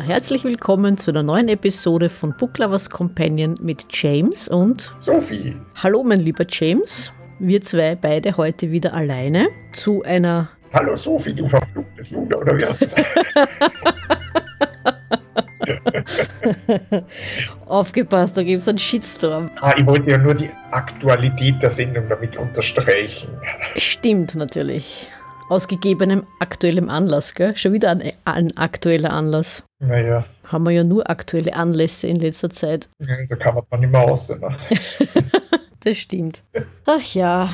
Herzlich willkommen zu einer neuen Episode von Book Lovers Companion mit James und Sophie. Hallo, mein lieber James. Wir zwei beide heute wieder alleine zu einer. Hallo Sophie, du verfluchtes Luder, oder wie hast Aufgepasst, da gibt es einen Shitstorm. Ah, ich wollte ja nur die Aktualität der Sendung damit unterstreichen. Stimmt natürlich. Aus gegebenem aktuellem Anlass, gell? Schon wieder ein, ein aktueller Anlass. Naja. Haben wir ja nur aktuelle Anlässe in letzter Zeit. Da kann man nicht mehr aus. Ne? das stimmt. Ach ja,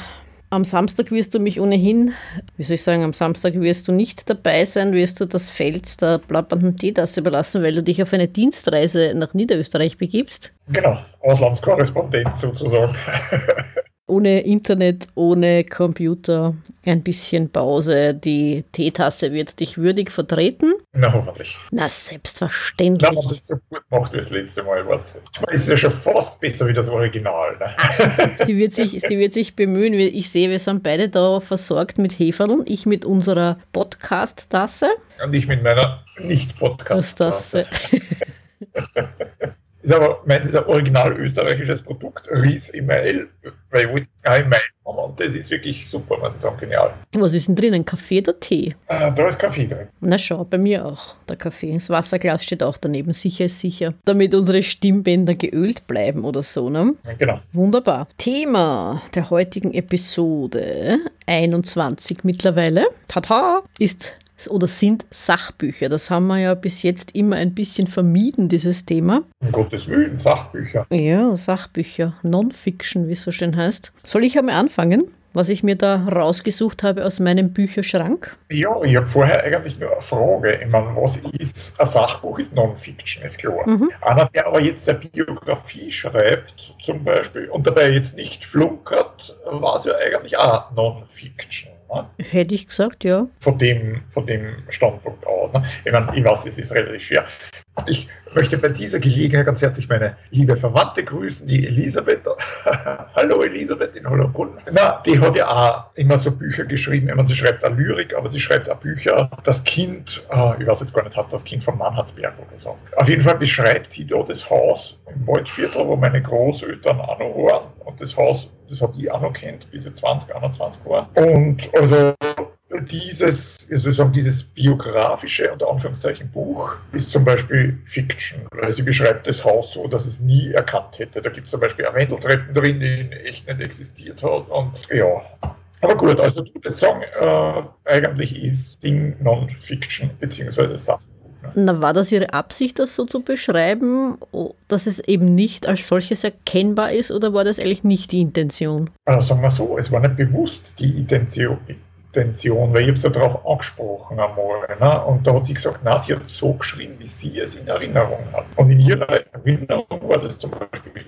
am Samstag wirst du mich ohnehin, wie soll ich sagen, am Samstag wirst du nicht dabei sein, wirst du das Feld der plappernden Teetasse überlassen, weil du dich auf eine Dienstreise nach Niederösterreich begibst. Genau, Auslandskorrespondent sozusagen. ohne Internet, ohne Computer, ein bisschen Pause. Die Teetasse wird dich würdig vertreten. Na, hoffentlich. Na, selbstverständlich. Na, das so gut macht wie das letzte Mal. Was. Ich meine, es ist ja schon fast besser wie das Original. Ne? Ach, sie, wird sich, sie wird sich bemühen. Ich sehe, wir sind beide da versorgt mit Heferln. Ich mit unserer Podcast-Tasse. Und ich mit meiner Nicht-Podcast-Tasse. Ist aber, meins ist ein original österreichisches Produkt, Ries Email, weil ich kein Email haben und das ist wirklich super, muss ich sagen, genial. Was ist denn drin, ein Kaffee oder Tee? Äh, da ist Kaffee drin. Na schau, bei mir auch, der Kaffee. Das Wasserglas steht auch daneben, sicher ist sicher. Damit unsere Stimmbänder geölt bleiben oder so, ne? Genau. Wunderbar. Thema der heutigen Episode 21 mittlerweile, tata, ist oder sind Sachbücher. Das haben wir ja bis jetzt immer ein bisschen vermieden, dieses Thema. Um Gottes Willen, Sachbücher. Ja, Sachbücher, Non-Fiction, wie es so schön heißt. Soll ich einmal anfangen? was ich mir da rausgesucht habe aus meinem Bücherschrank? Ja, ich habe vorher eigentlich nur eine Frage. Ich meine, was ist ein Sachbuch? Ist Non-Fiction, ist klar. Mhm. Einer, der aber jetzt eine Biografie schreibt, zum Beispiel, und dabei jetzt nicht flunkert, war es ja eigentlich auch Non-Fiction. Ne? Hätte ich gesagt, ja. Von dem, von dem Standpunkt aus. Ne? Ich meine, ich weiß, es ist relativ schwer. Ich möchte bei dieser Gelegenheit ganz herzlich meine liebe Verwandte grüßen, die Elisabeth. Hallo Elisabeth in Hollerbrunn. Na, die hat ja auch immer so Bücher geschrieben. Ich meine, sie schreibt auch Lyrik, aber sie schreibt auch Bücher. Das Kind, oh, ich weiß jetzt gar nicht, heißt das Kind von Mannhardsberg oder so. Auf jeden Fall beschreibt sie da das Haus im Waldviertel, wo meine Großeltern auch noch waren. Und das Haus, das hat ich auch noch kennt, bis ich 20, 21 war. Und also dieses, sozusagen dieses biografische, unter Anführungszeichen, Buch ist zum Beispiel Fiction, weil sie beschreibt das Haus so, dass es nie erkannt hätte. Da gibt es zum Beispiel eine Wendeltreppen drin, die in echt nicht existiert hat. Und ja, aber gut, also würdest sagen, äh, eigentlich ist Ding Non-Fiction, beziehungsweise Sachbuch. Ne? Na, war das Ihre Absicht, das so zu beschreiben, dass es eben nicht als solches erkennbar ist, oder war das eigentlich nicht die Intention? Also sagen wir so, es war nicht bewusst die Intention, Intention, weil ich habe sie darauf angesprochen einmal. Ne? Und da hat sie gesagt, na, sie hat so geschrieben, wie sie es in Erinnerung hat. Und in ihrer Erinnerung war das zum Beispiel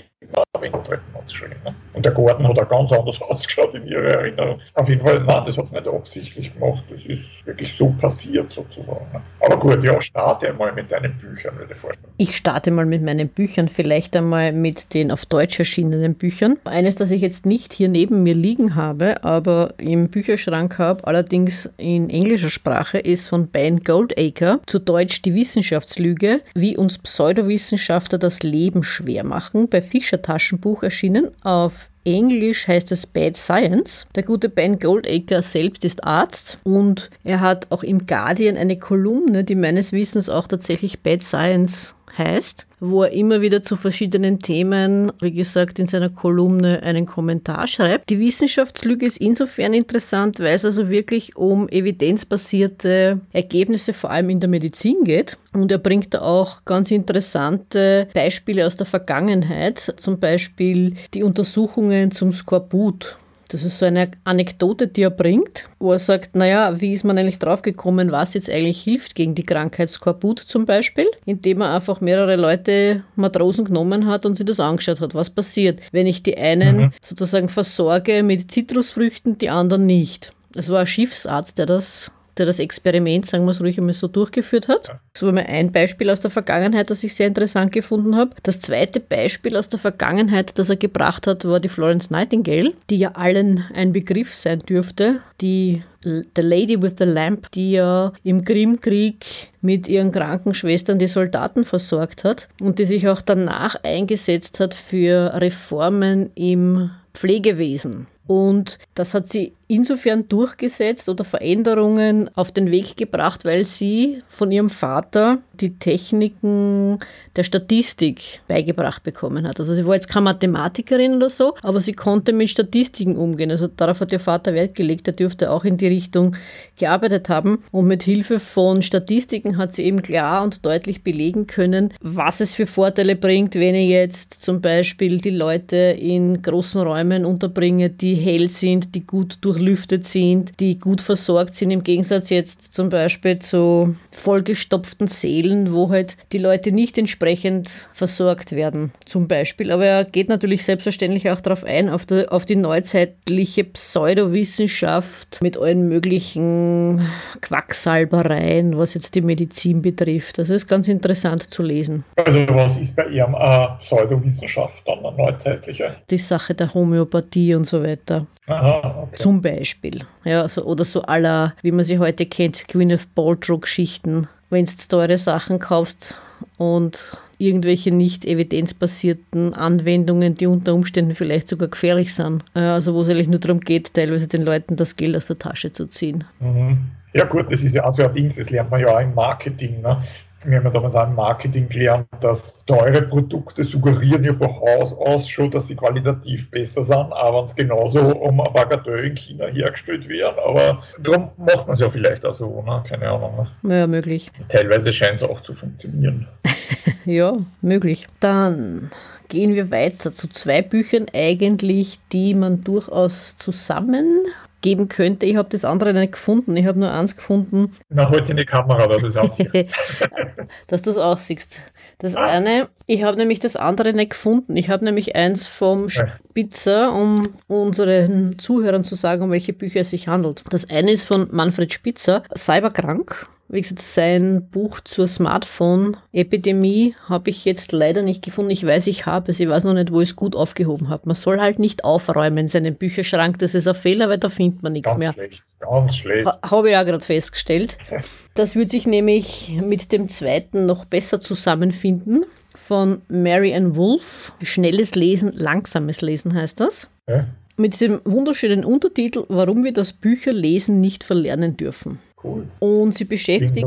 Wintertreppen anzuschreiben. Ne? Und der Garten hat auch ganz anders ausgeschaut in ihrer Erinnerung. Auf jeden Fall, nein, das hat sie nicht absichtlich gemacht. Das ist wirklich so passiert sozusagen. Ne? Aber gut, ja, starte einmal mit deinen Büchern, würde ich vorstellen. Ich starte mal mit meinen Büchern, vielleicht einmal mit den auf Deutsch erschienenen Büchern. Eines, das ich jetzt nicht hier neben mir liegen habe, aber im Bücherschrank habe, allerdings in englischer Sprache, ist von Ben Goldacre, zu Deutsch Die Wissenschaftslüge, wie uns Pseudowissenschaftler das Leben schwer machen, bei Fischer Taschenbuch erschienen. Auf Englisch heißt es Bad Science. Der gute Ben Goldacre selbst ist Arzt und er hat auch im Guardian eine Kolumne, die meines Wissens auch tatsächlich Bad Science heißt, wo er immer wieder zu verschiedenen Themen, wie gesagt, in seiner Kolumne einen Kommentar schreibt. Die Wissenschaftslüge ist insofern interessant, weil es also wirklich um evidenzbasierte Ergebnisse vor allem in der Medizin geht. Und er bringt da auch ganz interessante Beispiele aus der Vergangenheit, zum Beispiel die Untersuchungen zum Skorbut. Das ist so eine Anekdote, die er bringt, wo er sagt, naja, wie ist man eigentlich draufgekommen, was jetzt eigentlich hilft gegen die Krankheit Skorbut zum Beispiel, indem er einfach mehrere Leute Matrosen genommen hat und sich das angeschaut hat, was passiert, wenn ich die einen mhm. sozusagen versorge mit Zitrusfrüchten, die anderen nicht. Es war ein Schiffsarzt, der das der das Experiment, sagen wir es ruhig einmal so, durchgeführt hat. Das war mal ein Beispiel aus der Vergangenheit, das ich sehr interessant gefunden habe. Das zweite Beispiel aus der Vergangenheit, das er gebracht hat, war die Florence Nightingale, die ja allen ein Begriff sein dürfte. Die The Lady with the Lamp, die ja im Krimkrieg mit ihren Krankenschwestern die Soldaten versorgt hat und die sich auch danach eingesetzt hat für Reformen im Pflegewesen. Und das hat sie insofern durchgesetzt oder Veränderungen auf den Weg gebracht, weil sie von ihrem Vater die Techniken der Statistik beigebracht bekommen hat. Also sie war jetzt keine Mathematikerin oder so, aber sie konnte mit Statistiken umgehen. Also darauf hat ihr Vater Wert gelegt, er dürfte auch in die Richtung gearbeitet haben. Und mit Hilfe von Statistiken hat sie eben klar und deutlich belegen können, was es für Vorteile bringt, wenn ich jetzt zum Beispiel die Leute in großen Räumen unterbringe, die hell sind, die gut durchlüftet sind, die gut versorgt sind, im Gegensatz jetzt zum Beispiel zu vollgestopften Sälen, wo halt die Leute nicht entsprechend versorgt werden, zum Beispiel. Aber er geht natürlich selbstverständlich auch darauf ein, auf, der, auf die neuzeitliche Pseudowissenschaft mit allen möglichen Quacksalbereien, was jetzt die Medizin betrifft. Das ist ganz interessant zu lesen. Also was ist bei ihm äh, Pseudowissenschaft dann eine neuzeitliche? Die Sache der Homöopathie und so weiter. Aha, okay. Zum Beispiel. Ja, so, oder so aller, wie man sie heute kennt, Gwyneth Paltrow-Geschichten. Wenn du teure Sachen kaufst und irgendwelche nicht evidenzbasierten Anwendungen, die unter Umständen vielleicht sogar gefährlich sind. Äh, also wo es eigentlich nur darum geht, teilweise den Leuten das Geld aus der Tasche zu ziehen. Mhm. Ja gut, das ist ja also ein Ding, das lernt man ja auch im Marketing. Ne? Wir haben damals auch im Marketing gelernt, dass teure Produkte suggerieren ja von Haus aus schon, dass sie qualitativ besser sind, aber wenn es genauso um ein Bagatell in China hergestellt werden. Aber darum macht man es ja vielleicht auch so, ne? keine Ahnung. Ne? Ja, möglich. Teilweise scheint es auch zu funktionieren. ja, möglich. Dann gehen wir weiter zu zwei Büchern eigentlich, die man durchaus zusammen geben könnte. Ich habe das andere nicht gefunden. Ich habe nur eins gefunden. Na, halt in die Kamera, dass es aussieht. dass du es auch siehst. Das ah. eine, ich habe nämlich das andere nicht gefunden. Ich habe nämlich eins vom Spitzer, um unseren Zuhörern zu sagen, um welche Bücher es sich handelt. Das eine ist von Manfred Spitzer, Cyberkrank. Wie gesagt, sein Buch zur Smartphone-Epidemie habe ich jetzt leider nicht gefunden. Ich weiß, ich habe es, ich weiß noch nicht, wo ich es gut aufgehoben habe. Man soll halt nicht aufräumen in seinem Bücherschrank. Das ist ein Fehler, weil da findet man nichts ganz mehr. Schlecht, ganz schlecht. Ha, habe ich auch gerade festgestellt. Das wird sich nämlich mit dem zweiten noch besser zusammenfinden. Von Mary Ann Wolf. Schnelles Lesen, langsames Lesen heißt das. Ja. Mit dem wunderschönen Untertitel, warum wir das Bücherlesen nicht verlernen dürfen. Cool. Und sie beschäftigt.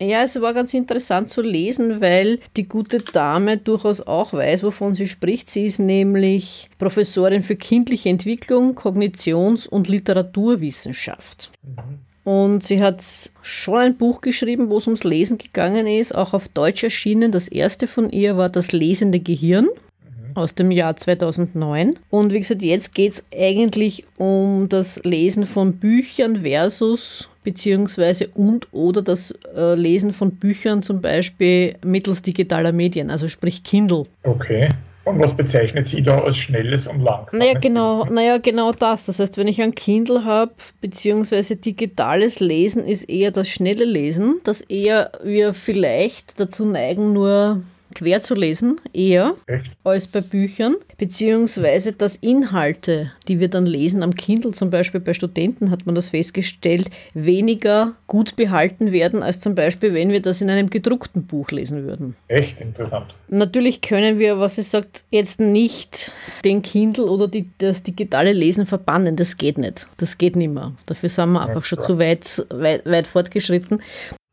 Ja, es war ganz interessant zu lesen, weil die gute Dame durchaus auch weiß, wovon sie spricht. Sie ist nämlich Professorin für kindliche Entwicklung, Kognitions- und Literaturwissenschaft. Mhm. Und sie hat schon ein Buch geschrieben, wo es ums Lesen gegangen ist, auch auf Deutsch erschienen. Das erste von ihr war Das lesende Gehirn aus dem Jahr 2009. Und wie gesagt, jetzt geht es eigentlich um das Lesen von Büchern versus beziehungsweise und oder das äh, Lesen von Büchern zum Beispiel mittels digitaler Medien, also sprich Kindle. Okay. Und was bezeichnet sie da als schnelles und langsames? Naja, genau, naja, genau das. Das heißt, wenn ich ein Kindle habe, beziehungsweise digitales Lesen ist eher das schnelle Lesen, das eher wir vielleicht dazu neigen, nur quer zu lesen, eher Echt? als bei Büchern, beziehungsweise dass Inhalte, die wir dann lesen, am Kindle zum Beispiel bei Studenten hat man das festgestellt, weniger gut behalten werden, als zum Beispiel, wenn wir das in einem gedruckten Buch lesen würden. Echt interessant. Natürlich können wir, was sie sagt, jetzt nicht den Kindle oder die, das digitale Lesen verbannen. Das geht nicht. Das geht nicht mehr. Dafür sind wir einfach schon zu weit, weit, weit fortgeschritten.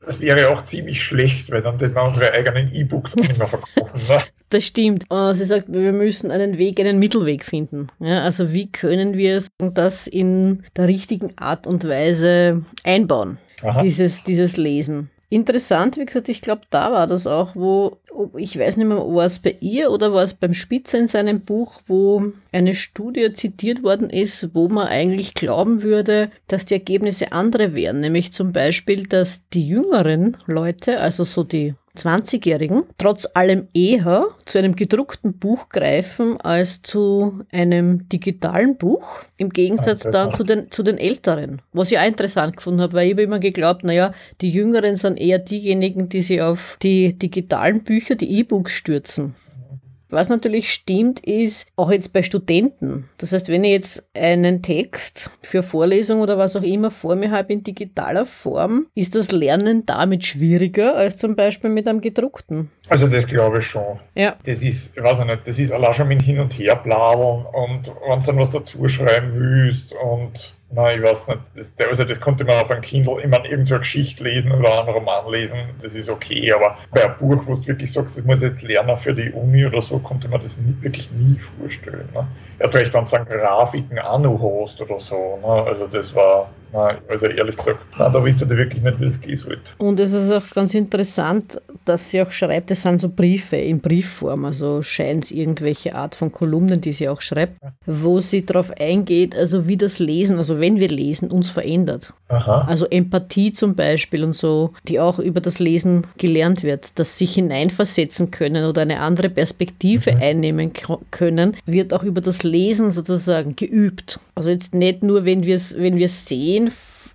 Das wäre auch ziemlich schlecht, weil dann wir unsere eigenen E-Books auch nicht mehr verkaufen. Ne? Das stimmt. Äh, sie sagt, wir müssen einen Weg, einen Mittelweg finden. Ja, also wie können wir das in der richtigen Art und Weise einbauen, dieses, dieses Lesen. Interessant, wie gesagt, ich glaube, da war das auch, wo, ich weiß nicht mehr, war es bei ihr oder war es beim Spitzer in seinem Buch, wo eine Studie zitiert worden ist, wo man eigentlich glauben würde, dass die Ergebnisse andere wären. Nämlich zum Beispiel, dass die jüngeren Leute, also so die 20-Jährigen trotz allem eher zu einem gedruckten Buch greifen als zu einem digitalen Buch, im Gegensatz dann zu den, zu den Älteren. Was ich auch interessant gefunden habe, weil ich habe immer geglaubt, naja, die Jüngeren sind eher diejenigen, die sich auf die digitalen Bücher, die E-Books stürzen. Was natürlich stimmt, ist auch jetzt bei Studenten. Das heißt, wenn ich jetzt einen Text für Vorlesung oder was auch immer vor mir habe in digitaler Form, ist das Lernen damit schwieriger als zum Beispiel mit einem gedruckten. Also das glaube ich schon. Ja. Das ist, ich weiß nicht, das ist allein schon mit Hin- und Herbladeln und wenn du dann was dazu schreiben willst und Nein, ich weiß nicht. Das, also das konnte man auf einem Kindle, ich meine, irgendeine Geschichte lesen oder einen Roman lesen, das ist okay, aber bei einem Buch, wo du wirklich sagst, das muss ich jetzt lernen für die Uni oder so, konnte man das nie, wirklich nie vorstellen. Ne? Erst recht, wenn du dann Grafiken auch noch hast oder so. Ne? Also das war, Nein, also ehrlich gesagt, nein, da wisst ihr wirklich nicht, wie es gehen sollte. Und es ist auch ganz interessant, dass sie auch schreibt, es sind so Briefe in Briefform, also scheint es irgendwelche Art von Kolumnen, die sie auch schreibt, wo sie darauf eingeht, also wie das Lesen, also wenn wir lesen, uns verändert. Aha. Also Empathie zum Beispiel und so, die auch über das Lesen gelernt wird, dass sich hineinversetzen können oder eine andere Perspektive mhm. einnehmen können, wird auch über das Lesen sozusagen geübt. Also jetzt nicht nur, wenn wir es wenn sehen, sehen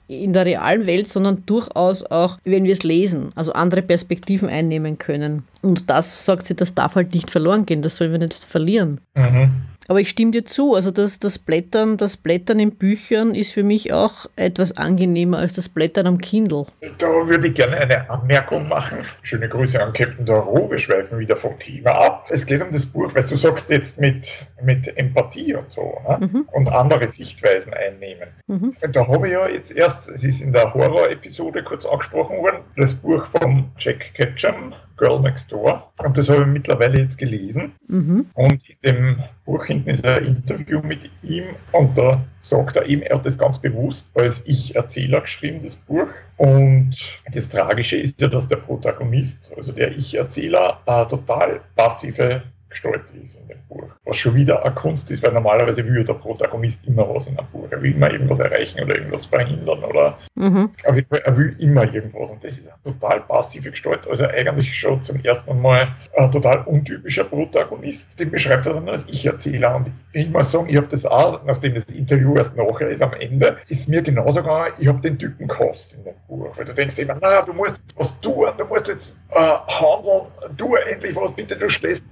in der realen Welt, sondern durchaus auch, wenn wir es lesen, also andere Perspektiven einnehmen können. Und das, sagt sie, das darf halt nicht verloren gehen, das sollen wir nicht verlieren. Mhm. Aber ich stimme dir zu, also das, das Blättern, das Blättern in Büchern ist für mich auch etwas angenehmer als das Blättern am Kindle. Da würde ich gerne eine Anmerkung machen. Schöne Grüße an Captain Doro, wir schweifen wieder vom Thema ab. Es geht um das Buch, weil du sagst jetzt mit, mit Empathie und so ne? mhm. und andere Sichtweisen einnehmen. Mhm. Da habe ich ja jetzt erst, es ist in der Horror-Episode kurz angesprochen worden, das Buch von Jack Ketchum, Girl Next Door. Und das habe ich mittlerweile jetzt gelesen. Mhm. Und in dem Buch hinten ist ein Interview mit ihm und da sagt er eben, er hat das ganz bewusst als Ich-Erzähler geschrieben, das Buch. Und das Tragische ist ja, dass der Protagonist, also der Ich-Erzähler, eine total passive gestaltet ist in dem Buch. Was schon wieder eine Kunst ist, weil normalerweise will der Protagonist immer was in einem Buch. Er will immer irgendwas erreichen oder irgendwas verhindern oder mhm. auf jeden Fall, er will immer irgendwas. Und das ist eine total passive Gestalt. Also eigentlich schon zum ersten Mal ein total untypischer Protagonist. Den beschreibt er dann als Ich-Erzähler. Und ich muss sagen, ich habe das auch, nachdem das Interview erst nachher ist, am Ende, ist mir genauso gegangen, ich habe den Typen gehasst in dem Buch. Weil du denkst immer, na, du musst jetzt was tun, du musst jetzt äh, handeln, tu endlich was, bitte, du stehst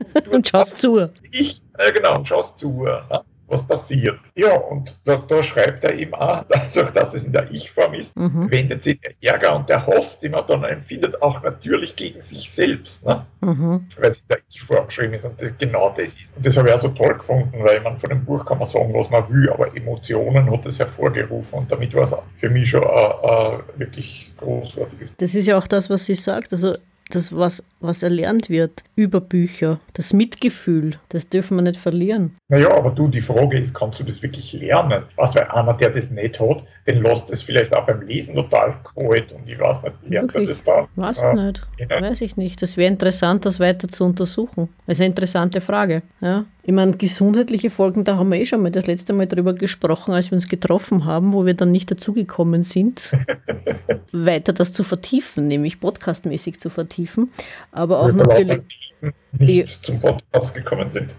und schaust zu. Ich, äh, genau, und schaust zu. Ja? was passiert. Ja, und da, da, schreibt er eben auch, dadurch, dass es in der Ich-Form ist, mhm. wendet sich der Ärger und der Hass, den man dann empfindet, auch natürlich gegen sich selbst, ne? Mhm. weil es in der Ich-Form geschrieben ist und das genau das ist. Und das habe ich auch so toll gefunden, weil man von dem Buch kann man sagen, was man will, aber Emotionen hat es hervorgerufen und damit war es für mich schon äh, äh, wirklich großartig. Das ist ja auch das, was sie sagt. Also das, was, was erlernt wird über Bücher, das Mitgefühl, das dürfen wir nicht verlieren. Naja, aber du, die Frage ist, kannst du das wirklich lernen? Was, weil einer, der das nicht hat, den lässt es vielleicht auch beim Lesen total kalt und ich weiß nicht, lernt er das da? Weiß ich nicht. Ja. Weiß ich nicht. Das wäre interessant, das weiter zu untersuchen. Das ist eine interessante Frage. Ja. Ich meine, gesundheitliche Folgen, da haben wir eh schon mal das letzte Mal drüber gesprochen, als wir uns getroffen haben, wo wir dann nicht dazugekommen sind, weiter das zu vertiefen, nämlich podcastmäßig zu vertiefen. Aber auch natürlich. Nicht zum Podcast gekommen sind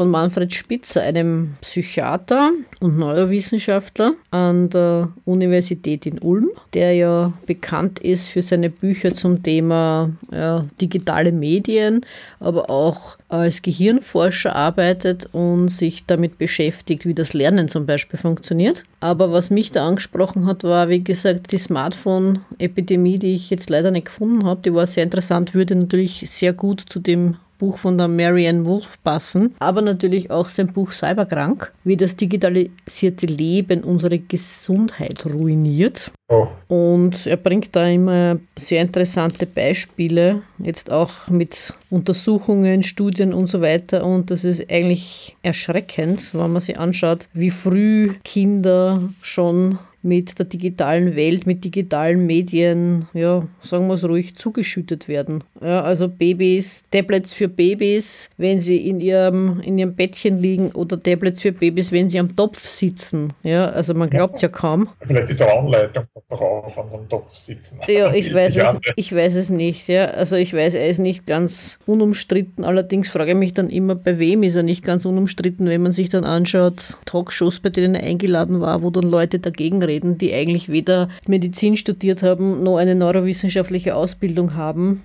von Manfred Spitzer, einem Psychiater und Neurowissenschaftler an der Universität in Ulm, der ja bekannt ist für seine Bücher zum Thema ja, digitale Medien, aber auch als Gehirnforscher arbeitet und sich damit beschäftigt, wie das Lernen zum Beispiel funktioniert. Aber was mich da angesprochen hat, war, wie gesagt, die Smartphone-Epidemie, die ich jetzt leider nicht gefunden habe. Die war sehr interessant, würde natürlich sehr gut zu dem Buch von der Marianne Wolf passen, aber natürlich auch sein Buch Cyberkrank, wie das digitalisierte Leben unsere Gesundheit ruiniert. Oh. Und er bringt da immer sehr interessante Beispiele, jetzt auch mit Untersuchungen, Studien und so weiter. Und das ist eigentlich erschreckend, wenn man sich anschaut, wie früh Kinder schon mit der digitalen Welt, mit digitalen Medien, ja, sagen wir es ruhig, zugeschüttet werden. Ja, also Babys, Tablets für Babys, wenn sie in ihrem, in ihrem Bettchen liegen oder Tablets für Babys, wenn sie am Topf sitzen. Ja, also man glaubt es ja kaum. Vielleicht ist da Anleitung drauf an so einem Topf sitzen. Ja, ich weiß, es, ich weiß es nicht. Ja. Also ich weiß, er ist nicht ganz unumstritten. Allerdings frage ich mich dann immer, bei wem ist er nicht ganz unumstritten, wenn man sich dann anschaut, Talkshows, bei denen er eingeladen war, wo dann Leute dagegen reden, die eigentlich weder Medizin studiert haben, noch eine neurowissenschaftliche Ausbildung haben.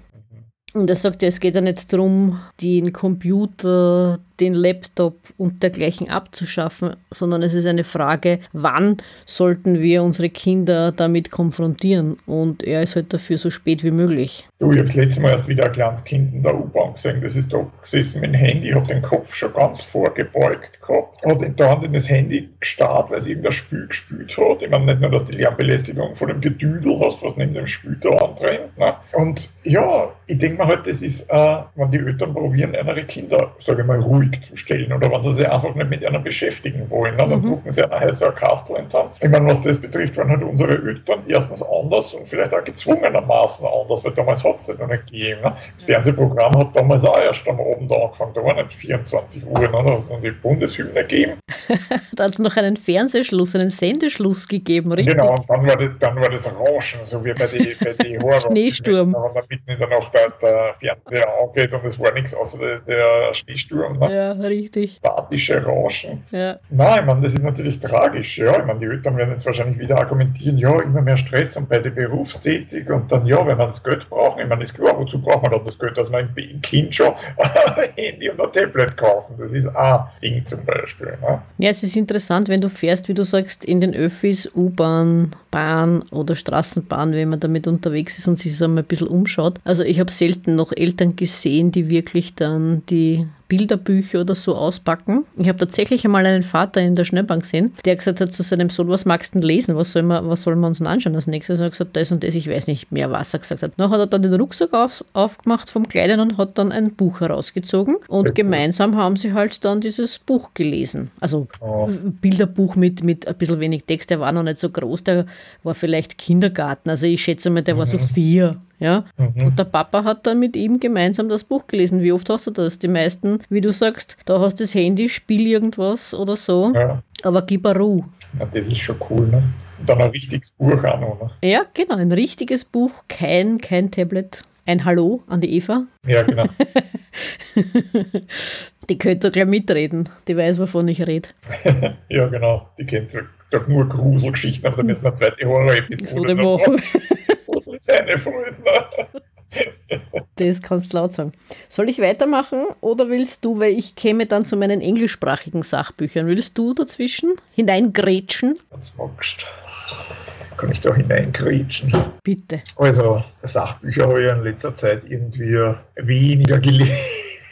Und er sagt ja, es geht ja nicht darum, den Computer, den Laptop und dergleichen abzuschaffen, sondern es ist eine Frage, wann sollten wir unsere Kinder damit konfrontieren? Und er ist halt dafür so spät wie möglich. Du, ich habe das letzte Mal erst wieder ein kleines Kind in der U-Bahn gesehen, das ist da gesessen mit dem Handy, hat den Kopf schon ganz vorgebeugt gehabt, hat in der Hand in das Handy gestarrt, weil es irgendein Spül gespült hat. Ich meine nicht nur, dass die Lärmbelästigung von dem Gedüdel hast, was neben dem Spül da antrennt. Ne? Und ja, ich denke mir halt, das ist, äh, wenn die Eltern probieren, ihre Kinder, sage ich mal, ruhig zu stellen oder wenn sie sich einfach nicht mit einer beschäftigen wollen. Ne? Dann mhm. drucken sie einer halt so ein Kastel in. Ich meine, was das betrifft, waren halt unsere Eltern erstens anders und vielleicht auch gezwungenermaßen anders, weil damals es noch nicht gegeben. Ne? Das Fernsehprogramm hat damals auch erst am Abend angefangen, da war nicht 24 Uhr, ne? da hat es die Bundeshymne gegeben. da hat es noch einen Fernsehschluss, einen Sendeschluss gegeben, richtig? Genau, und dann war das, dann war das Rauschen, so wie bei den bei die Horror. Schneesturm. Wenn man mitten in der Nacht der, der Fernseher angeht und es war nichts außer der, der Schneesturm. Ne? Ja, richtig. Statische Rauschen. Ja. Nein, meine, das ist natürlich tragisch. Ja, ich meine, die Eltern werden jetzt wahrscheinlich wieder argumentieren, ja, immer mehr Stress und beide berufstätig und dann, ja, wenn man das Geld braucht, ich meine, ist wozu braucht man das Geld, dass man ein Kind schon Handy und ein Tablet kaufen. Das ist ein Ding zum Beispiel. Ne? Ja, es ist interessant, wenn du fährst, wie du sagst, in den Öffis, U-Bahn, Bahn oder Straßenbahn, wenn man damit unterwegs ist und sich so mal ein bisschen umschaut. Also ich habe selten noch Eltern gesehen, die wirklich dann die Bilderbücher oder so auspacken. Ich habe tatsächlich einmal einen Vater in der Schnellbank gesehen, der gesagt hat zu seinem Sohn, was magst du denn lesen? Was, soll man, was sollen wir uns denn anschauen als nächstes? Und er hat gesagt, das und das, ich weiß nicht mehr, was er gesagt hat. Dann hat er dann den Rucksack auf, aufgemacht vom Kleinen und hat dann ein Buch herausgezogen und okay. gemeinsam haben sie halt dann dieses Buch gelesen. Also oh. Bilderbuch mit, mit ein bisschen wenig Text, der war noch nicht so groß, der war vielleicht Kindergarten. Also ich schätze mal, der mhm. war so mhm. vier ja? Mhm. Und der Papa hat dann mit ihm gemeinsam das Buch gelesen. Wie oft hast du das? Die meisten, wie du sagst, da hast du das Handy, spiel irgendwas oder so. Ja. Aber gib eine Ruhe. Ja, das ist schon cool, ne? Und dann ein richtiges Buch auch noch. Ne? Ja, genau, ein richtiges Buch, kein, kein Tablet. Ein Hallo an die Eva. Ja, genau. die könnte gleich mitreden. Die weiß, wovon ich rede. ja, genau. Die kennt doch nur Gruselgeschichten, aber da müssen wir eine zweite Horror-Episode machen. Deine Freunde. Das kannst du laut sagen. Soll ich weitermachen oder willst du, weil ich käme dann zu meinen englischsprachigen Sachbüchern, willst du dazwischen hineingrätschen? Was magst Kann ich da hineingrätschen? Bitte. Also, Sachbücher habe ich in letzter Zeit irgendwie weniger gelesen.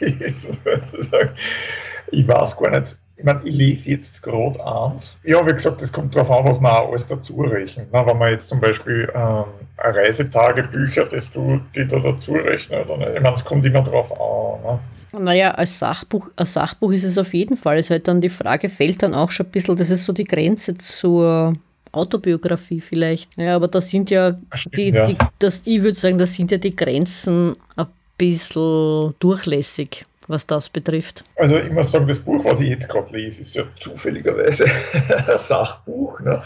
ich weiß gar nicht, ich meine, ich lese jetzt gerade eins. Ja, wie gesagt, das kommt darauf an, was man auch alles dazu rechnet. Na, wenn man jetzt zum Beispiel ähm, Reisetagebücher, das du die da dazu rechnest, oder nicht? Ich meine, es kommt immer darauf an. Ne? Naja, als Sachbuch, als Sachbuch ist es auf jeden Fall. Es ist halt dann die Frage, fällt dann auch schon ein bisschen, das ist so die Grenze zur Autobiografie vielleicht. Ja, aber das sind ja, Stimmt, die, ja. Die, das, ich würde sagen, das sind ja die Grenzen ein bisschen durchlässig was das betrifft? Also ich muss sagen, das Buch, was ich jetzt gerade lese, ist ja zufälligerweise ein Sachbuch. Ne?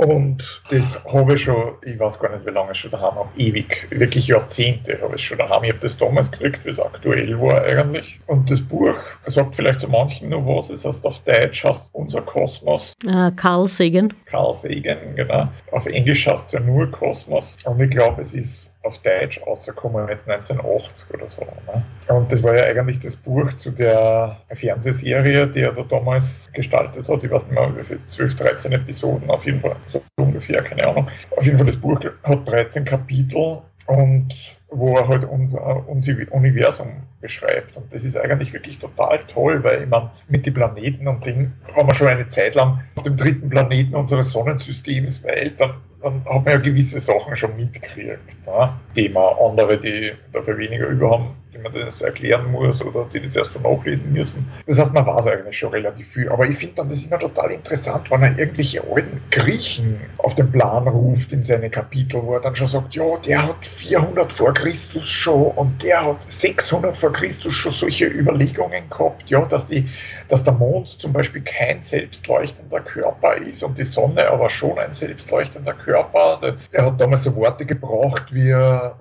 Und das habe ich schon, ich weiß gar nicht, wie lange ich schon daheim habe, ewig, wirklich Jahrzehnte habe ich schon daheim. Ich habe das damals gekriegt, wie es aktuell war eigentlich. Und das Buch sagt vielleicht zu manchen noch was, es heißt auf Deutsch heißt Unser Kosmos. Uh, Carl Sagan. Carl Sagan, genau. Auf Englisch heißt es ja nur Kosmos. Und ich glaube, es ist auf Deutsch rausgekommen, jetzt 1980 oder so. Ne? Und das war ja eigentlich das Buch zu der Fernsehserie, die er da damals gestaltet hat. Ich weiß nicht mehr, wie viel, 12, 13 Episoden auf jeden Fall, so ungefähr, keine Ahnung. Auf jeden Fall, das Buch hat 13 Kapitel und wo er halt unser, unser Universum beschreibt. Und das ist eigentlich wirklich total toll, weil ich meine, mit den Planeten und Dingen haben wir schon eine Zeit lang auf dem dritten Planeten unseres Sonnensystems, weil dann dann hat man ja gewisse Sachen schon mitgekriegt, ne? die man andere, die dafür weniger über haben, die man das erklären muss oder die das erst nachlesen müssen. Das heißt, man weiß eigentlich schon relativ viel. Aber ich finde dann das immer total interessant, wenn er irgendwelche alten Griechen auf den Plan ruft in seine Kapitel, wo er dann schon sagt, ja, der hat 400 vor Christus schon und der hat 600 vor Christus schon solche Überlegungen gehabt, ja, dass, die, dass der Mond zum Beispiel kein selbstleuchtender Körper ist und die Sonne aber schon ein selbstleuchtender Körper Körper. Er hat damals so Worte gebraucht wie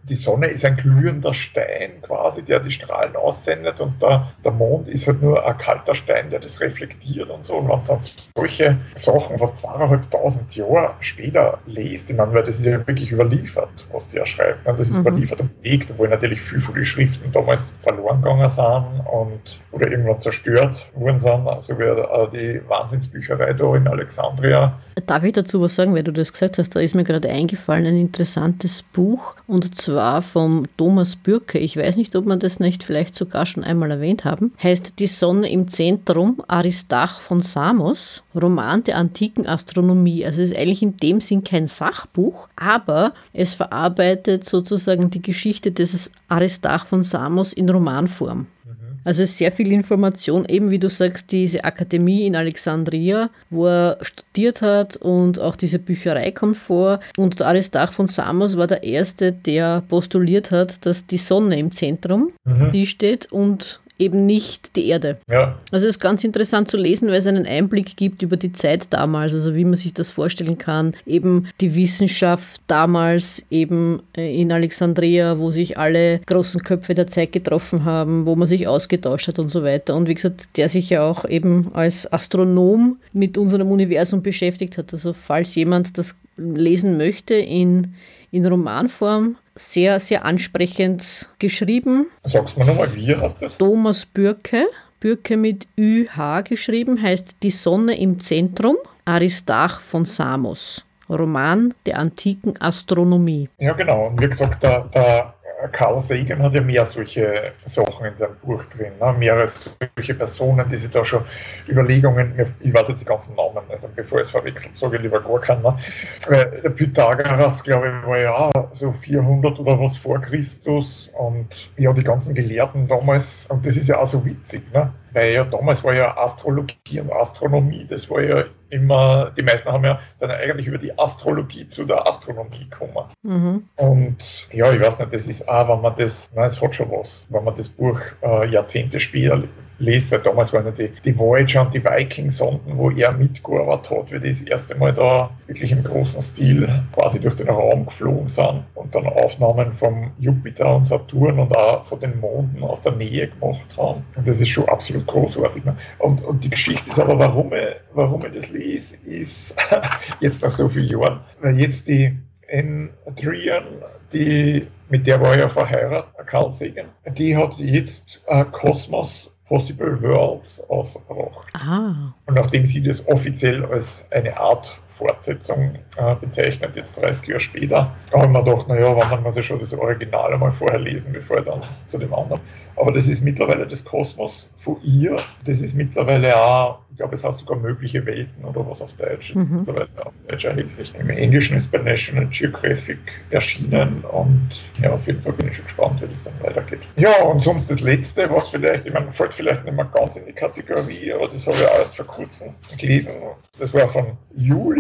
die Sonne ist ein glühender Stein quasi, der die Strahlen aussendet und der, der Mond ist halt nur ein kalter Stein, der das reflektiert und so. Und wenn man solche Sachen fast zweieinhalbtausend Jahre später liest, ich meine, weil das ist ja wirklich überliefert, was der schreibt. Ne? Das ist mhm. überliefert und belegt, obwohl natürlich viele von den Schriften damals verloren gegangen sind und oder irgendwann zerstört worden sind, so wie die Wahnsinnsbücherei da in Alexandria. Darf ich dazu was sagen, weil du das gesagt hast? Da ist mir gerade eingefallen ein interessantes Buch und zwar vom Thomas Bürke. Ich weiß nicht, ob man das nicht vielleicht sogar schon einmal erwähnt haben. Heißt Die Sonne im Zentrum, Aristarch von Samos, Roman der antiken Astronomie. Also es ist eigentlich in dem Sinn kein Sachbuch, aber es verarbeitet sozusagen die Geschichte des Aristarch von Samos in Romanform. Also sehr viel Information, eben wie du sagst, diese Akademie in Alexandria, wo er studiert hat und auch diese Bücherei kommt vor. Und der Aristarch von Samos war der Erste, der postuliert hat, dass die Sonne im Zentrum mhm. die steht und eben nicht die Erde. Ja. Also es ist ganz interessant zu lesen, weil es einen Einblick gibt über die Zeit damals, also wie man sich das vorstellen kann. Eben die Wissenschaft damals eben äh, in Alexandria, wo sich alle großen Köpfe der Zeit getroffen haben, wo man sich ausgetauscht hat und so weiter. Und wie gesagt, der sich ja auch eben als Astronom mit unserem Universum beschäftigt hat. Also falls jemand das lesen möchte in, in Romanform, sehr, sehr ansprechend geschrieben. Sagst du mir nochmal, wie heißt das? Thomas Bürke. Bürke mit ÜH geschrieben, heißt Die Sonne im Zentrum, Aristarch von Samos. Roman der antiken Astronomie. Ja, genau. Und wie gesagt, der, der Carl Sagan hat ja mehr solche Sachen in seinem Buch drin, ne? mehrere solche Personen, die sich da schon Überlegungen, ich weiß jetzt die ganzen Namen nicht, bevor ich es verwechselt, sage ich lieber gar keinen. Ne? Der Pythagoras, glaube ich, war ja so 400 oder was vor Christus und ja, die ganzen Gelehrten damals, und das ist ja auch so witzig, ne? Weil ja damals war ja Astrologie und Astronomie, das war ja immer, die meisten haben ja dann eigentlich über die Astrologie zu der Astronomie gekommen. Mhm. Und ja, ich weiß nicht, das ist auch, wenn man das, nein, es hat schon was, wenn man das Buch äh, Jahrzehnte später liest, weil damals waren ja die, die Voyager und die Viking-Sonden, wo er mitgearbeitet hat, wie die das erste Mal da wirklich im großen Stil quasi durch den Raum geflogen sind und dann Aufnahmen vom Jupiter und Saturn und auch von den Monden aus der Nähe gemacht haben. Und das ist schon absolut großartig. Ne? Und, und die Geschichte ist aber, warum ich, warum ich das lese, ist jetzt nach so vielen Jahren, weil jetzt die N. Adrian, die, mit der war ich ja verheiratet, Carl Sagan, die hat jetzt äh, Kosmos Possible Worlds ausgebracht. Ah. Und nachdem sie das offiziell als eine Art Fortsetzung äh, bezeichnet, jetzt 30 Jahre später, habe ich mir gedacht, naja, wann man muss ja schon das Original einmal vorher lesen, bevor ich dann zu dem anderen. Aber das ist mittlerweile das Kosmos von ihr. Das ist mittlerweile auch glaube, es heißt sogar mögliche Welten oder was auf Deutsch. Mhm. auf Deutsch erhältlich. Im Englischen ist bei National Geographic erschienen und ja, auf jeden Fall bin ich schon gespannt, wie das dann weitergeht. Ja, und sonst das Letzte, was vielleicht, ich meine, fällt vielleicht nicht mehr ganz in die Kategorie, aber das habe ich auch erst vor kurzem gelesen. Das war von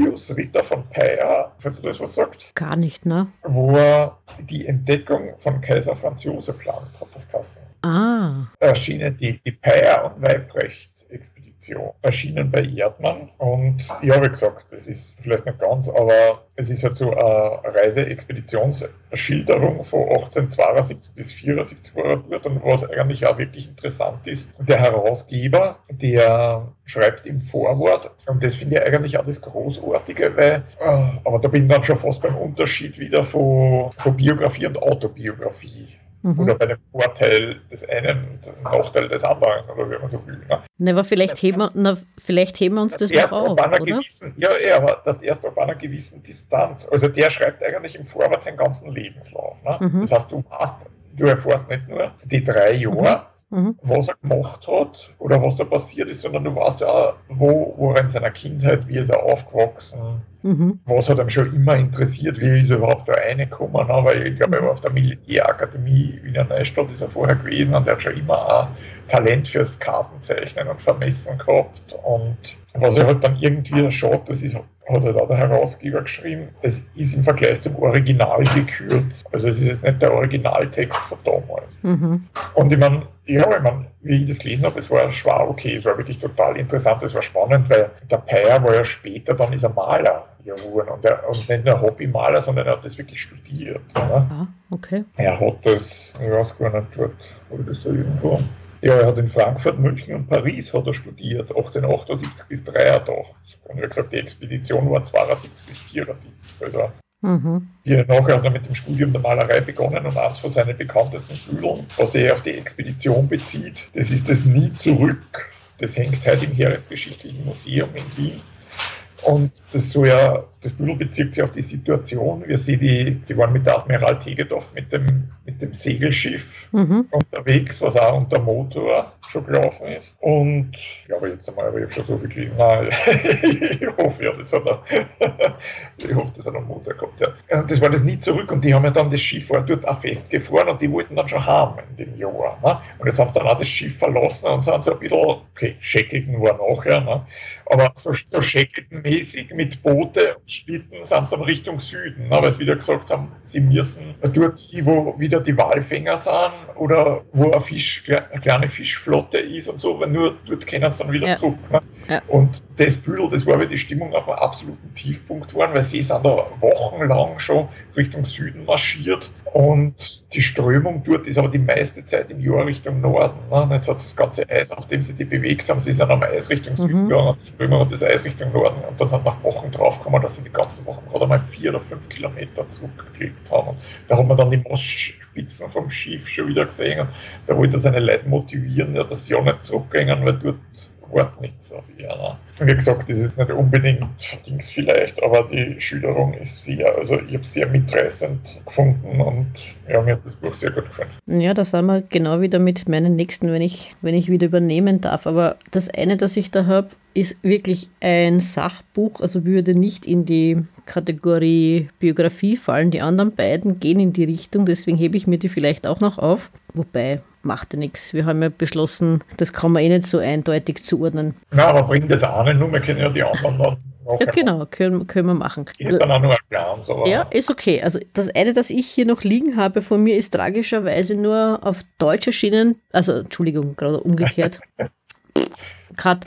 Julius Ritter von Peyer, falls du das was sagt. Gar nicht, ne? Wo er die Entdeckung von Kaiser Franz Josef plant, hat das Kassen. Ah. Erschienen die, die Peyer und Weibrecht Edition erschienen bei Erdmann. Und ja, wie gesagt, das ist vielleicht nicht ganz, aber es ist halt so eine Reiseexpeditionsschilderung von 1872 bis 1874 dort und was eigentlich auch wirklich interessant ist. Der Herausgeber, der schreibt im Vorwort, und das finde ich eigentlich auch das Großartige, weil, äh, aber da bin ich dann schon fast beim Unterschied wieder von, von Biografie und Autobiografie. Mhm. Oder bei dem Vorteil des einen und dem Nachteil des anderen, oder wie man so will. Ne? Na, aber vielleicht heben, wir, na, vielleicht heben wir uns das, das noch auf, oder? Gewissen, ja, ja, aber das erst auf einer gewissen Distanz. Also der schreibt eigentlich im Vorwort seinen ganzen Lebenslauf. Ne? Mhm. Das heißt, du hast, du erfährst nicht nur die drei Jahre, mhm. mhm. was er gemacht hat oder was da passiert ist, sondern du weißt ja, wo, wo er in seiner Kindheit, wie ist er aufgewachsen, Mhm. Was hat ihm schon immer interessiert, wie ist er überhaupt da reingekommen? Ne? Weil ich glaube, er war auf der Militärakademie Wiener Neustadt, ist er vorher gewesen und er hat schon immer ein Talent fürs Kartenzeichnen und Vermessen gehabt. Und was er halt dann irgendwie schaut, das ist hat halt auch der Herausgeber geschrieben, es ist im Vergleich zum Original gekürzt. Also es ist jetzt nicht der Originaltext von damals. Mhm. Und ich meine, ja, ich meine, wie ich das gelesen habe, es war schwer okay, es war wirklich total interessant, es war spannend, weil der Peyer war ja später, dann ist er Maler geworden und, er, und nicht nur Hobbymaler, sondern er hat das wirklich studiert. Ja, ah, okay. Er hat das, ich weiß gar nicht, dort, wo das da irgendwo ja, er hat in Frankfurt, München und Paris hat er studiert, 1878 bis 83. Und wie gesagt, die Expedition war 72 bis 74. Also Mhm. Hier nachher hat er mit dem Studium der Malerei begonnen und eines von seinen bekanntesten Schülern, was er auf die Expedition bezieht, das ist das Nie zurück. Das hängt heute im Heeresgeschichtlichen Museum in Wien. Und das so ja, das Bündel bezieht sich auf die Situation. Wir sehen die, die waren mit der Admiral Tegedoff mit dem, mit dem Segelschiff mhm. unterwegs, was auch unter Motor schon gelaufen ist. Und ja, aber jetzt einmal, aber ich habe schon so viel gelesen. Nein, ich hoffe, ja, das hat er, ich hoffe, das hat einen Motor gehabt. Ja. Und das war das nie zurück und die haben ja dann das Schiff war dort auch festgefroren und die wollten dann schon haben in dem Jahr. Ne? Und jetzt haben sie dann auch das Schiff verlassen und sind so ein bisschen, okay, Shackleton war nachher, ne? aber so, so Shackleton-mäßig mit Boote und Schlitten sind sie dann Richtung Süden, ne? weil sie wieder gesagt haben, sie müssen dort, wo wieder die Walfänger sind oder wo ein Fisch, eine kleine Fischflotte ist und so, weil nur dort können sie dann wieder ja. zurück. Ne? Ja. Und das Büdel, das war, weil die Stimmung auf einem absoluten Tiefpunkt war, weil sie sind da wochenlang schon Richtung Süden marschiert und die Strömung dort ist aber die meiste Zeit im Jahr Richtung Norden. Ne? Jetzt hat das ganze Eis, auf dem sie die bewegt haben, sie sind am Eis Richtung Süden mhm. gegangen, die Strömung hat das Eis Richtung Norden und dann sind nach Wochen draufgekommen, dass sie die ganzen Wochen gerade einmal vier oder fünf Kilometer zurückgelegt haben. Und da hat man dann die Mostspitzen vom Schiff schon wieder gesehen und da wollte seine Leute motivieren, ja, dass sie auch nicht zurückgehen, weil dort Wort nichts auf Jana. Wie gesagt, das ist nicht unbedingt Dings vielleicht, aber die Schilderung ist sehr, also ich habe es sehr mitreißend gefunden und ja, mir hat das Buch sehr gut gefallen. Ja, da sind wir genau wieder mit meinen nächsten, wenn ich, wenn ich wieder übernehmen darf. Aber das eine, das ich da habe, ist wirklich ein Sachbuch, also würde nicht in die Kategorie Biografie fallen. Die anderen beiden gehen in die Richtung, deswegen hebe ich mir die vielleicht auch noch auf. Wobei, macht ja nichts. Wir haben ja beschlossen, das kann man eh nicht so eindeutig zuordnen. Na, aber bringt das eine nur, wir können ja die anderen dann ja, genau, können, können wir machen. Ich hätte dann auch noch erklären, aber ja, ist okay. Also das eine, das ich hier noch liegen habe von mir, ist tragischerweise nur auf Deutsch erschienen, also Entschuldigung, gerade umgekehrt. Cut,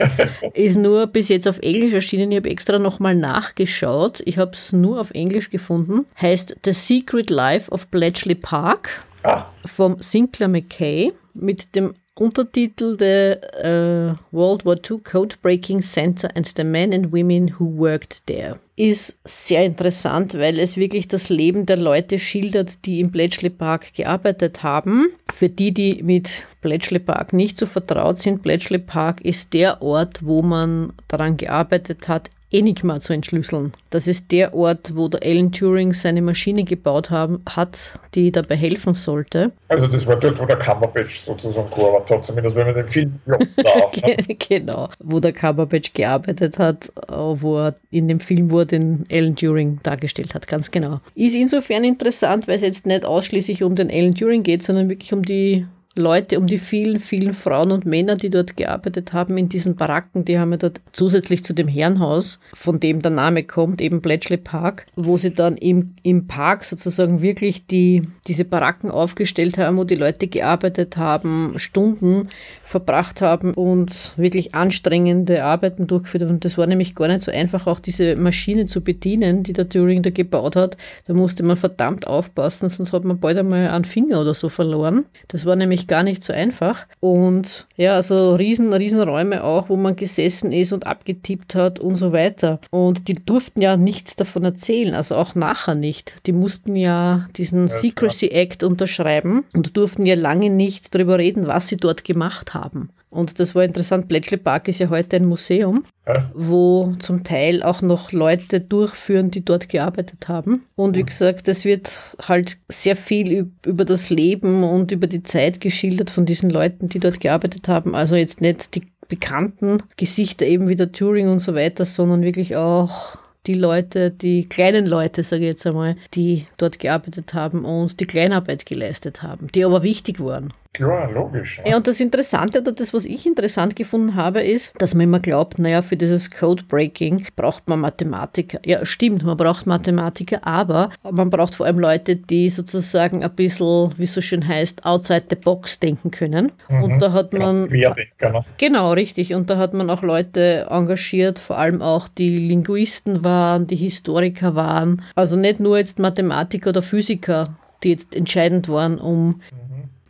ist nur bis jetzt auf Englisch erschienen. Ich habe extra nochmal nachgeschaut. Ich habe es nur auf Englisch gefunden. Heißt The Secret Life of Bletchley Park ah. vom Sinclair McKay mit dem Untertitel The uh, World War II Code-Breaking Center and the Men and Women Who Worked There ist sehr interessant, weil es wirklich das Leben der Leute schildert, die im Bletchley Park gearbeitet haben. Für die, die mit Bletchley Park nicht so vertraut sind, Bletchley Park ist der Ort, wo man daran gearbeitet hat, Enigma zu entschlüsseln. Das ist der Ort, wo der Alan Turing seine Maschine gebaut haben, hat, die dabei helfen sollte. Also das war dort, wo der Cumberbatch sozusagen gearbeitet hat, zumindest wenn man den Film darf. Ne? genau, wo der Cumberbatch gearbeitet hat, äh, wo er in dem Film, wo er den Alan Turing dargestellt hat, ganz genau. Ist insofern interessant, weil es jetzt nicht ausschließlich um den Alan Turing geht, sondern wirklich um die Leute, um die vielen, vielen Frauen und Männer, die dort gearbeitet haben in diesen Baracken, die haben ja dort zusätzlich zu dem Herrenhaus, von dem der Name kommt, eben Bletchley Park, wo sie dann im, im Park sozusagen wirklich die, diese Baracken aufgestellt haben, wo die Leute gearbeitet haben, Stunden verbracht haben und wirklich anstrengende Arbeiten durchgeführt haben. Und das war nämlich gar nicht so einfach, auch diese Maschine zu bedienen, die der Turing da gebaut hat. Da musste man verdammt aufpassen, sonst hat man bald einmal einen Finger oder so verloren. Das war nämlich gar nicht so einfach. Und ja, also riesen, riesen Räume auch, wo man gesessen ist und abgetippt hat und so weiter. Und die durften ja nichts davon erzählen, also auch nachher nicht. Die mussten ja diesen ja, Secrecy Act unterschreiben und durften ja lange nicht darüber reden, was sie dort gemacht haben. Und das war interessant. Bletchley Park ist ja heute ein Museum, ja. wo zum Teil auch noch Leute durchführen, die dort gearbeitet haben. Und wie gesagt, es wird halt sehr viel über das Leben und über die Zeit geschildert von diesen Leuten, die dort gearbeitet haben. Also jetzt nicht die bekannten Gesichter eben wie der Turing und so weiter, sondern wirklich auch die Leute, die kleinen Leute, sage ich jetzt einmal, die dort gearbeitet haben und die Kleinarbeit geleistet haben, die aber wichtig waren. Ja, logisch. Ja. ja, und das Interessante oder das, was ich interessant gefunden habe, ist, dass man immer glaubt, naja, für dieses Codebreaking braucht man Mathematiker. Ja, stimmt, man braucht Mathematiker, aber man braucht vor allem Leute, die sozusagen ein bisschen, wie es so schön heißt, outside the box denken können. Mhm. Und da hat man. Ja, ne? Genau, richtig. Und da hat man auch Leute engagiert, vor allem auch die Linguisten waren, die Historiker waren. Also nicht nur jetzt Mathematiker oder Physiker, die jetzt entscheidend waren, um mhm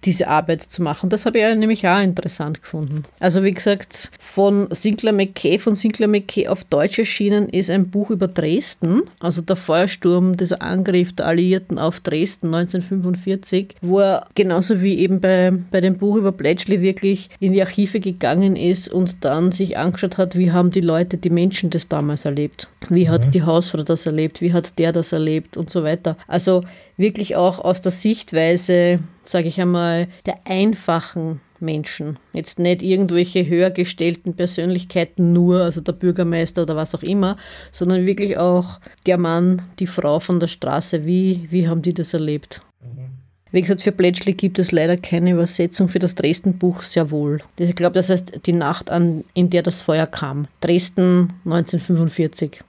diese Arbeit zu machen. Das habe ich nämlich auch interessant gefunden. Also wie gesagt, von Sinclair McKay, von Sinclair McKay auf Deutsch erschienen ist ein Buch über Dresden, also der Feuersturm, dieser Angriff der Alliierten auf Dresden 1945, wo er genauso wie eben bei, bei dem Buch über Bletchley wirklich in die Archive gegangen ist und dann sich angeschaut hat, wie haben die Leute, die Menschen das damals erlebt. Wie hat mhm. die Hausfrau das erlebt, wie hat der das erlebt und so weiter. Also wirklich auch aus der Sichtweise, sage ich einmal, der einfachen Menschen. Jetzt nicht irgendwelche höher gestellten Persönlichkeiten nur, also der Bürgermeister oder was auch immer, sondern wirklich auch der Mann, die Frau von der Straße. Wie, wie haben die das erlebt? Mhm. Wie gesagt, für Bletchley gibt es leider keine Übersetzung für das Dresden-Buch sehr wohl. Ich glaube, das heißt die Nacht, an, in der das Feuer kam. Dresden 1945.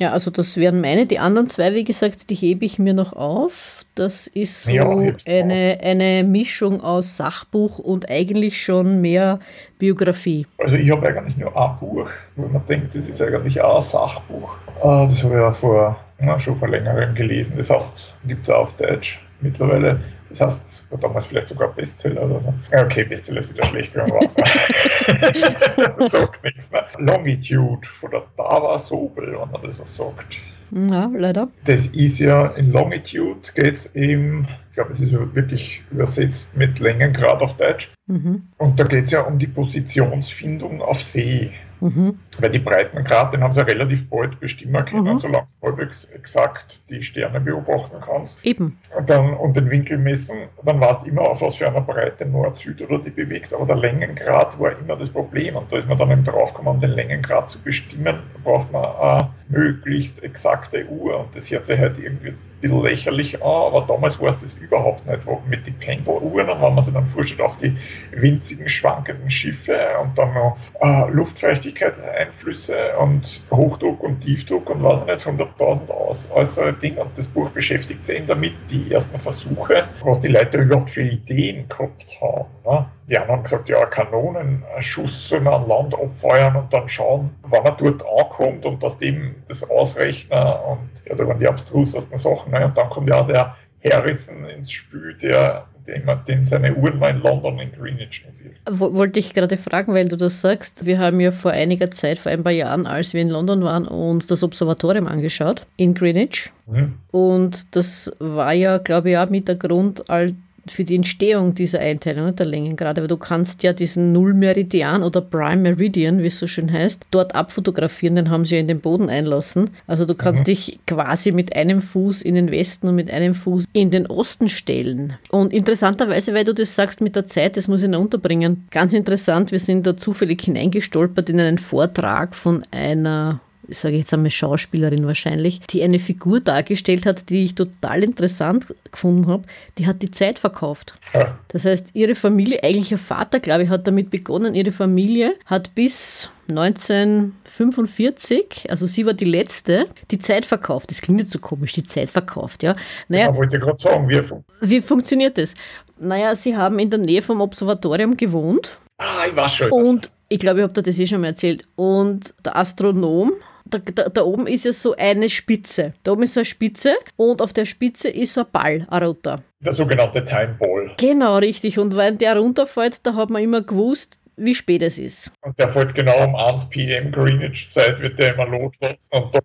Ja, also das wären meine. Die anderen zwei, wie gesagt, die hebe ich mir noch auf. Das ist so ja, eine, eine Mischung aus Sachbuch und eigentlich schon mehr Biografie. Also ich habe eigentlich nur ein Buch, wo man denkt, das ist eigentlich auch ein Sachbuch. Ah, das habe ich ja vor, na, schon vor längerem gelesen. Das heißt, gibt es auch auf Deutsch mittlerweile. Das heißt, war damals vielleicht sogar Bestseller oder so. Okay, Bestseller ist wieder schlecht geworden. sagt nichts. Ne? Longitude von der Dava Sobel, wenn man das was sagt. Ja, leider. Das ist ja in Longitude geht es eben, ich glaube, es ist wirklich übersetzt mit Längengrad auf Deutsch. Mhm. Und da geht es ja um die Positionsfindung auf See. Mhm. Weil die Breitengrad, den haben sie ja relativ bald bestimmen können, mhm. solange du halbwegs exakt die Sterne beobachten kannst. Eben. Und, dann, und den Winkel messen, dann weißt du immer, auf was für einer Breite Nord, Süd oder die bewegst. Aber der Längengrad war immer das Problem. Und da ist man dann eben draufgekommen, um den Längengrad zu bestimmen, braucht man eine möglichst exakte Uhr. Und das hört sich halt irgendwie bisschen lächerlich an, aber damals war es das überhaupt nicht. Mit den Pendeluhren und wenn man sich dann vorstellt auf die winzigen schwankenden Schiffe und dann noch äh, Luftfeuchtigkeit, und Hochdruck und Tiefdruck und was nicht, 100.000 aus, äußere Dinge. Und das Buch beschäftigt sich eben damit, die ersten Versuche, was die Leute überhaupt für Ideen gehabt haben. Ne? Die anderen haben gesagt, ja, Kanonenschuss soll man an Land abfeuern und dann schauen, wann er dort ankommt und dass dem das ausrechnen. Und ja, da waren die abstrusesten Sachen. Ne? Und dann kommt ja der Harrison ins Spiel, der den, den seine Uhren mal in London in Greenwich sieht. Wollte ich gerade fragen, weil du das sagst. Wir haben ja vor einiger Zeit, vor ein paar Jahren, als wir in London waren, uns das Observatorium angeschaut in Greenwich. Mhm. Und das war ja, glaube ich, auch mit der Grund, all für die Entstehung dieser Einteilung der Längen gerade, weil du kannst ja diesen Nullmeridian oder Prime Meridian, wie es so schön heißt, dort abfotografieren, den haben sie ja in den Boden einlassen. Also du kannst mhm. dich quasi mit einem Fuß in den Westen und mit einem Fuß in den Osten stellen. Und interessanterweise, weil du das sagst mit der Zeit, das muss ich noch unterbringen, ganz interessant, wir sind da zufällig hineingestolpert in einen Vortrag von einer ich sage jetzt einmal Schauspielerin wahrscheinlich, die eine Figur dargestellt hat, die ich total interessant gefunden habe. Die hat die Zeit verkauft. Das heißt, ihre Familie, eigentlich ihr Vater, glaube ich, hat damit begonnen. Ihre Familie hat bis 1945, also sie war die letzte, die Zeit verkauft. Das klingt jetzt so komisch, die Zeit verkauft, ja. Naja, ja, wollte gerade sagen, wie, wie funktioniert das? Naja, sie haben in der Nähe vom Observatorium gewohnt. Ah, ich weiß schon. Und ich glaube, ich habe dir das eh schon mal erzählt. Und der Astronom da, da, da, oben ist ja so eine Spitze. Da oben ist so eine Spitze und auf der Spitze ist so ein Ball, ein roter. Der sogenannte Time Ball. Genau, richtig. Und wenn der runterfällt, da hat man immer gewusst, wie spät es ist. Und der fällt genau um 1 p.m. Greenwich Zeit, wird der immer losgelassen und da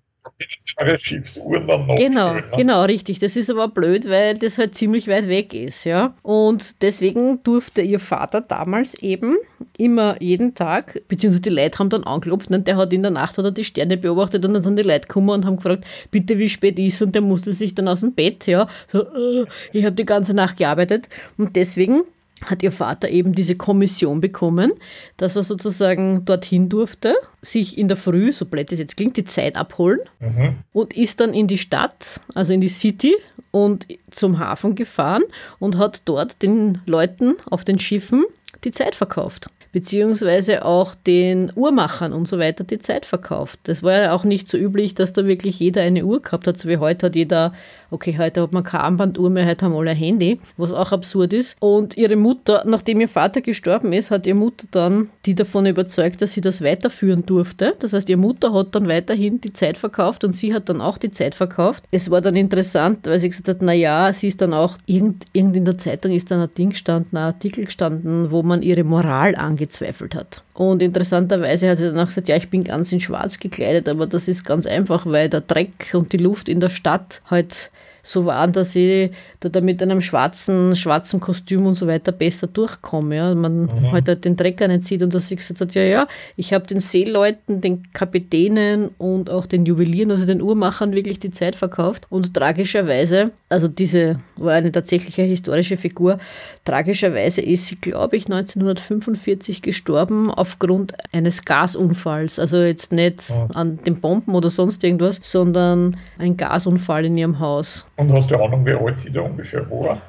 Schiffsuhren dann noch. Genau, schön, ne? genau, richtig. Das ist aber blöd, weil das halt ziemlich weit weg ist, ja. Und deswegen durfte ihr Vater damals eben immer jeden Tag, beziehungsweise die Leute haben dann angeklopft und der hat in der Nacht hat er die Sterne beobachtet und dann sind die Leute gekommen und haben gefragt, bitte wie spät ist und der musste sich dann aus dem Bett, ja, so, uh, ich habe die ganze Nacht gearbeitet und deswegen hat ihr Vater eben diese Kommission bekommen, dass er sozusagen dorthin durfte, sich in der Früh, so blöd das jetzt klingt, die Zeit abholen mhm. und ist dann in die Stadt, also in die City und zum Hafen gefahren und hat dort den Leuten auf den Schiffen die Zeit verkauft beziehungsweise auch den Uhrmachern und so weiter die Zeit verkauft. Das war ja auch nicht so üblich, dass da wirklich jeder eine Uhr gehabt hat, so wie heute hat jeder Okay, heute hat man keine Armbanduhr mehr, heute haben alle ein Handy, was auch absurd ist. Und ihre Mutter, nachdem ihr Vater gestorben ist, hat ihre Mutter dann die davon überzeugt, dass sie das weiterführen durfte. Das heißt, ihre Mutter hat dann weiterhin die Zeit verkauft und sie hat dann auch die Zeit verkauft. Es war dann interessant, weil sie gesagt hat, naja, sie ist dann auch, irgend, irgend in der Zeitung ist dann ein Ding gestanden, ein Artikel gestanden, wo man ihre Moral angezweifelt hat. Und interessanterweise hat sie dann auch gesagt, ja, ich bin ganz in schwarz gekleidet, aber das ist ganz einfach, weil der Dreck und die Luft in der Stadt halt so waren, dass ich da mit einem schwarzen, schwarzen Kostüm und so weiter besser durchkomme. Ja. Man mhm. halt, halt den Trecker nicht sieht und dass ich gesagt habe, ja, ja, ich habe den Seeleuten, den Kapitänen und auch den Juwelieren, also den Uhrmachern wirklich die Zeit verkauft. Und tragischerweise, also diese war eine tatsächliche historische Figur, tragischerweise ist sie, glaube ich, 1945 gestorben aufgrund eines Gasunfalls. Also jetzt nicht ja. an den Bomben oder sonst irgendwas, sondern ein Gasunfall in ihrem Haus. Und hast du Ahnung, wie alt sie da ungefähr war?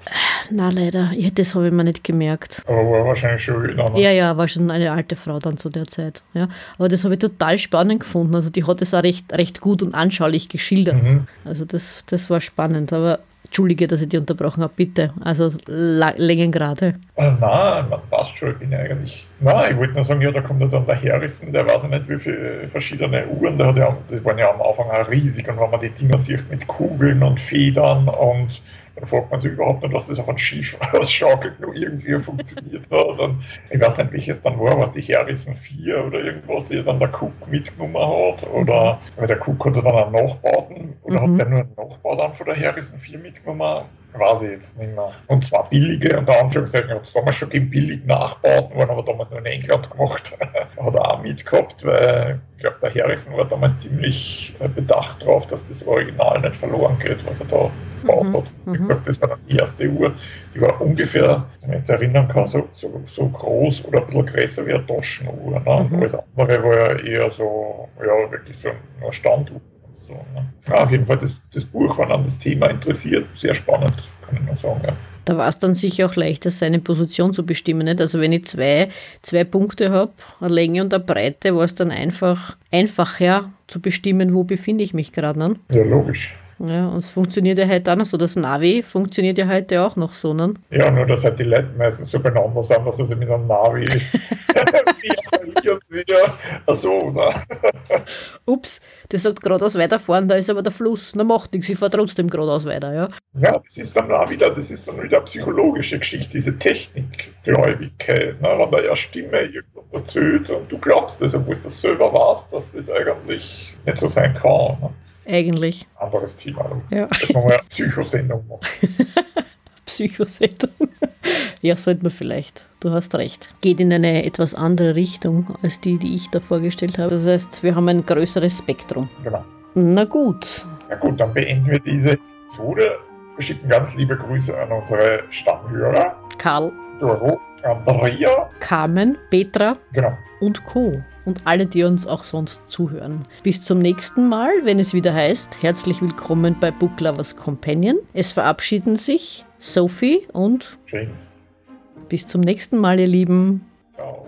Na leider, ja, das habe ich mir nicht gemerkt. Aber war wahrscheinlich schon älter. Ne? Ja, ja, war schon eine alte Frau dann zu der Zeit. Ja. Aber das habe ich total spannend gefunden. Also die hat es auch recht, recht gut und anschaulich geschildert. Mhm. Also das, das war spannend. Aber Entschuldige, dass ich dich unterbrochen habe, bitte. Also Längengrade. Äh, nein, man passt schon. Ich bin eigentlich. Nein, ich wollte nur sagen, ja, da kommt ja dann der Harrison, der weiß ja nicht, wie viele verschiedene Uhren. Der hat ja, die waren ja am Anfang auch riesig und wenn man die Dinger sieht mit Kugeln und Federn und dann fragt man sich überhaupt nicht, dass das auf ein Schiff ausschaukelt nur irgendwie funktioniert hat. Und ich weiß nicht, welches dann war, was die Harrison 4 oder irgendwas, die dann der Cook mitgenommen hat. Oder mhm. weil der Cook hatte dann einen Nachbauten oder mhm. hat der nur einen Nachbau dann von der Harrison 4 mitgenommen? Ich jetzt nicht mehr. Und zwar billige, unter Anführungszeichen, hat es damals schon gegeben, billig Nachbauten, waren aber damals nur in England gemacht. hat er auch mitgehabt, weil ich glaube, der Harrison war damals ziemlich äh, bedacht darauf, dass das Original nicht verloren geht, was er da gebaut mhm. hat. Ich mhm. glaube, das war dann die erste Uhr, die war ungefähr, wenn ich mich erinnern kann, so, so, so groß oder ein bisschen größer wie eine Taschenuhr. Ne? Mhm. Alles andere war ja eher so, ja, wirklich so eine Standuhr. So, ne? ja, auf jeden Fall, das, das Buch war an das Thema interessiert, sehr spannend, kann ich nur sagen. Ja. Da war es dann sicher auch leichter, seine Position zu bestimmen. Nicht? Also wenn ich zwei, zwei Punkte habe, eine Länge und eine Breite, war es dann einfach einfacher zu bestimmen, wo befinde ich mich gerade. Ne? Ja, logisch. Ja, und es funktioniert ja heute auch noch so. Das Navi funktioniert ja heute auch noch so, ne? Ja, nur dass halt die Leute meistens so beieinander sind, dass sie mit einem Navi wieder so, ne? Ups, der sagt geradeaus weiterfahren, da ist aber der Fluss. Na macht nichts, ich fahre trotzdem geradeaus weiter, ja? Ja, das ist dann auch wieder, das ist dann wieder eine psychologische Geschichte, diese Technikgläubigkeit, ne? wenn da ja Stimme irgendwo erzählt und du glaubst das, obwohl du das selber weißt, dass das eigentlich nicht so sein kann. Ne? Eigentlich. Anderes Thema. Ja. Das machen wir Psychosendung machen. Psychosendung. ja, sollte man vielleicht. Du hast recht. Geht in eine etwas andere Richtung als die, die ich da vorgestellt habe. Das heißt, wir haben ein größeres Spektrum. Genau. Na gut. Na gut, dann beenden wir diese Episode. Wir schicken ganz liebe Grüße an unsere Stammhörer. Karl. Doro, Andrea. Carmen, Petra. Genau. Und Co und alle, die uns auch sonst zuhören. Bis zum nächsten Mal, wenn es wieder heißt, herzlich willkommen bei Book Lovers Companion. Es verabschieden sich Sophie und James. Bis zum nächsten Mal, ihr Lieben. Ciao.